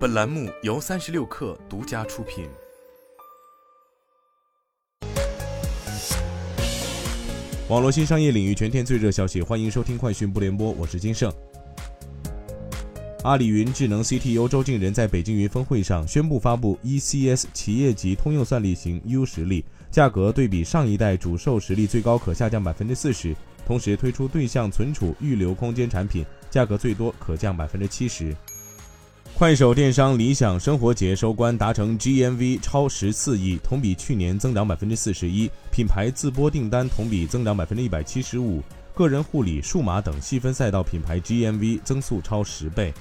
本栏目由三十六氪独家出品。网络新商业领域全天最热消息，欢迎收听快讯不联播，我是金盛。阿里云智能 CTO 周敬仁在北京云峰会上宣布发布 ECS 企业级通用算力型 U 实力，价格对比上一代主售实力最高可下降百分之四十，同时推出对象存储预留空间产品，价格最多可降百分之七十。快手电商理想生活节收官达成 GMV 超十四亿，同比去年增长百分之四十一，品牌自播订单同比增长百分之一百七十五，个人护理、数码等细分赛道品牌 GMV 增速超十倍。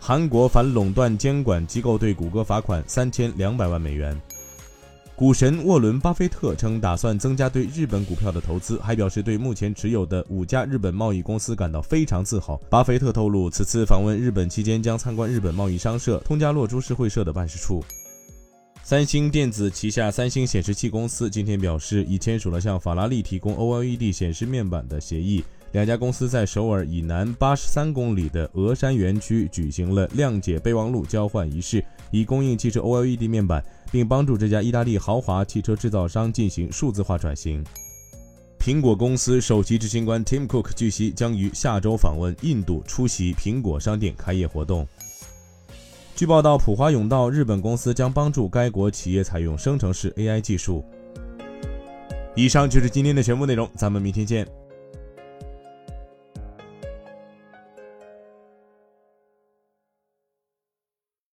韩国反垄断监管机构对谷歌罚款三千两百万美元。股神沃伦·巴菲特称，打算增加对日本股票的投资，还表示对目前持有的五家日本贸易公司感到非常自豪。巴菲特透露，此次访问日本期间将参观日本贸易商社通家洛株式会社的办事处。三星电子旗下三星显示器公司今天表示，已签署了向法拉利提供 OLED 显示面板的协议。两家公司在首尔以南八十三公里的峨山园区举行了谅解备忘录交换仪式，以供应汽车 OLED 面板，并帮助这家意大利豪华汽车制造商进行数字化转型。苹果公司首席执行官 Tim Cook 据悉将于下周访问印度，出席苹果商店开业活动。据报道，普华永道日本公司将帮助该国企业采用生成式 AI 技术。以上就是今天的全部内容，咱们明天见。